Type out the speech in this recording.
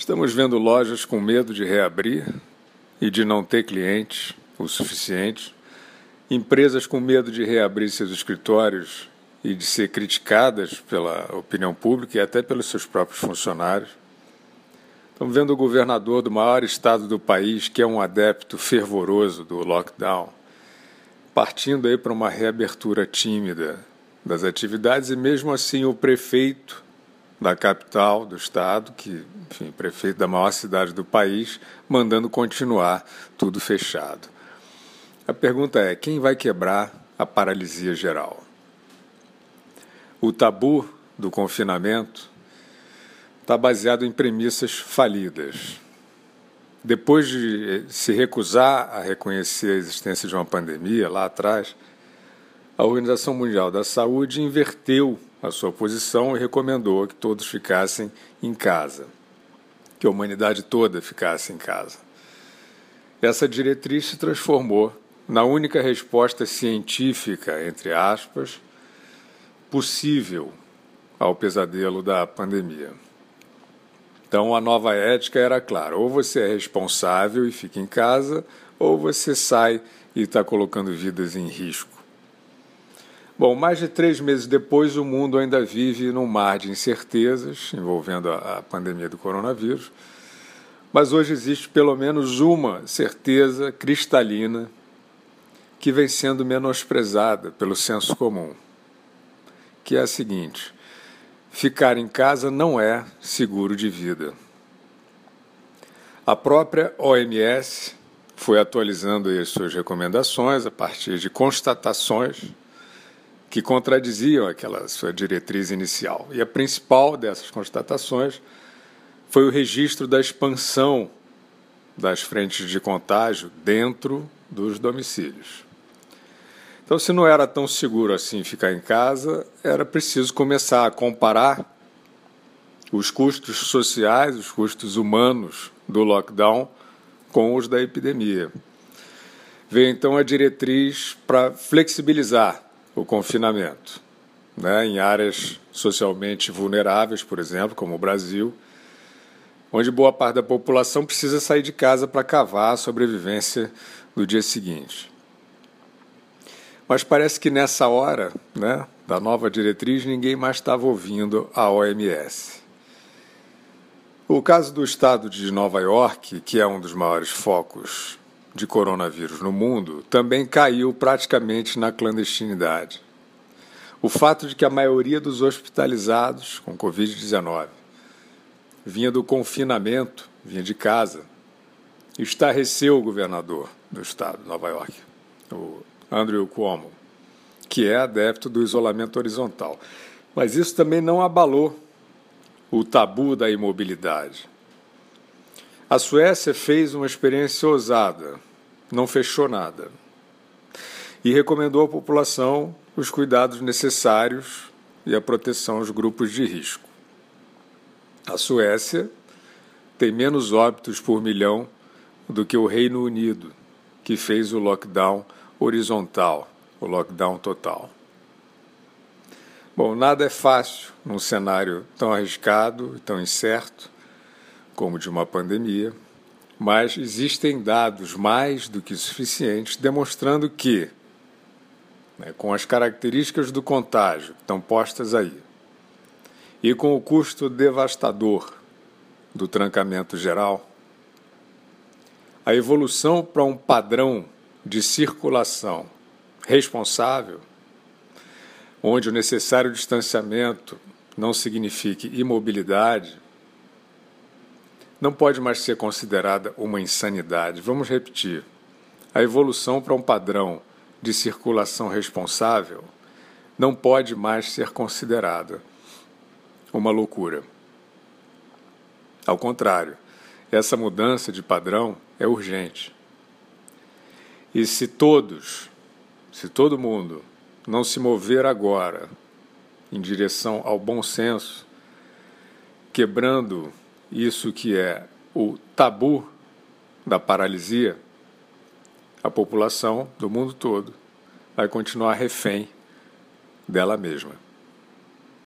Estamos vendo lojas com medo de reabrir e de não ter clientes o suficiente, empresas com medo de reabrir seus escritórios e de ser criticadas pela opinião pública e até pelos seus próprios funcionários. Estamos vendo o governador do maior estado do país, que é um adepto fervoroso do lockdown, partindo aí para uma reabertura tímida das atividades e mesmo assim o prefeito da capital do estado, que, enfim, prefeito da maior cidade do país, mandando continuar tudo fechado. A pergunta é: quem vai quebrar a paralisia geral? O tabu do confinamento está baseado em premissas falidas. Depois de se recusar a reconhecer a existência de uma pandemia lá atrás, a Organização Mundial da Saúde inverteu a sua posição e recomendou que todos ficassem em casa, que a humanidade toda ficasse em casa. Essa diretriz se transformou na única resposta científica, entre aspas, possível ao pesadelo da pandemia. Então, a nova ética era clara: ou você é responsável e fica em casa, ou você sai e está colocando vidas em risco. Bom, mais de três meses depois, o mundo ainda vive num mar de incertezas envolvendo a, pandemia do coronavírus, mas hoje existe pelo menos uma certeza cristalina que vem sendo menosprezada pelo senso comum, que é a seguinte: ficar em casa não é seguro de vida. A própria OMS foi atualizando as suas recomendações a partir de constatações que contradiziam aquela sua diretriz inicial. E a principal dessas constatações foi o registro da expansão das frentes de contágio dentro dos domicílios. Então, se não era tão seguro assim ficar em casa, era preciso começar a comparar os custos sociais, os custos humanos do lockdown com os da epidemia. Veio então a diretriz para flexibilizar o confinamento, né, em áreas socialmente vulneráveis, por exemplo, como o Brasil, onde boa parte da população precisa sair de casa para cavar a sobrevivência no dia seguinte. Mas parece que nessa hora, né, da nova diretriz, ninguém mais estava ouvindo a OMS. O caso do estado de Nova York, que é um dos maiores focos de coronavírus no mundo, também caiu praticamente na clandestinidade. O fato de que a maioria dos hospitalizados com Covid-19 vinha do confinamento, vinha de casa, estarreceu o governador do estado de Nova York, o Andrew Cuomo, que é adepto do isolamento horizontal. Mas isso também não abalou o tabu da imobilidade. A Suécia fez uma experiência ousada, não fechou nada. E recomendou à população os cuidados necessários e a proteção aos grupos de risco. A Suécia tem menos óbitos por milhão do que o Reino Unido, que fez o lockdown horizontal, o lockdown total. Bom, nada é fácil num cenário tão arriscado e tão incerto como de uma pandemia, mas existem dados mais do que suficientes demonstrando que, né, com as características do contágio que estão postas aí, e com o custo devastador do trancamento geral, a evolução para um padrão de circulação responsável, onde o necessário distanciamento não signifique imobilidade, não pode mais ser considerada uma insanidade. Vamos repetir. A evolução para um padrão de circulação responsável não pode mais ser considerada uma loucura. Ao contrário, essa mudança de padrão é urgente. E se todos, se todo mundo não se mover agora em direção ao bom senso, quebrando isso que é o tabu da paralisia, a população do mundo todo vai continuar refém dela mesma.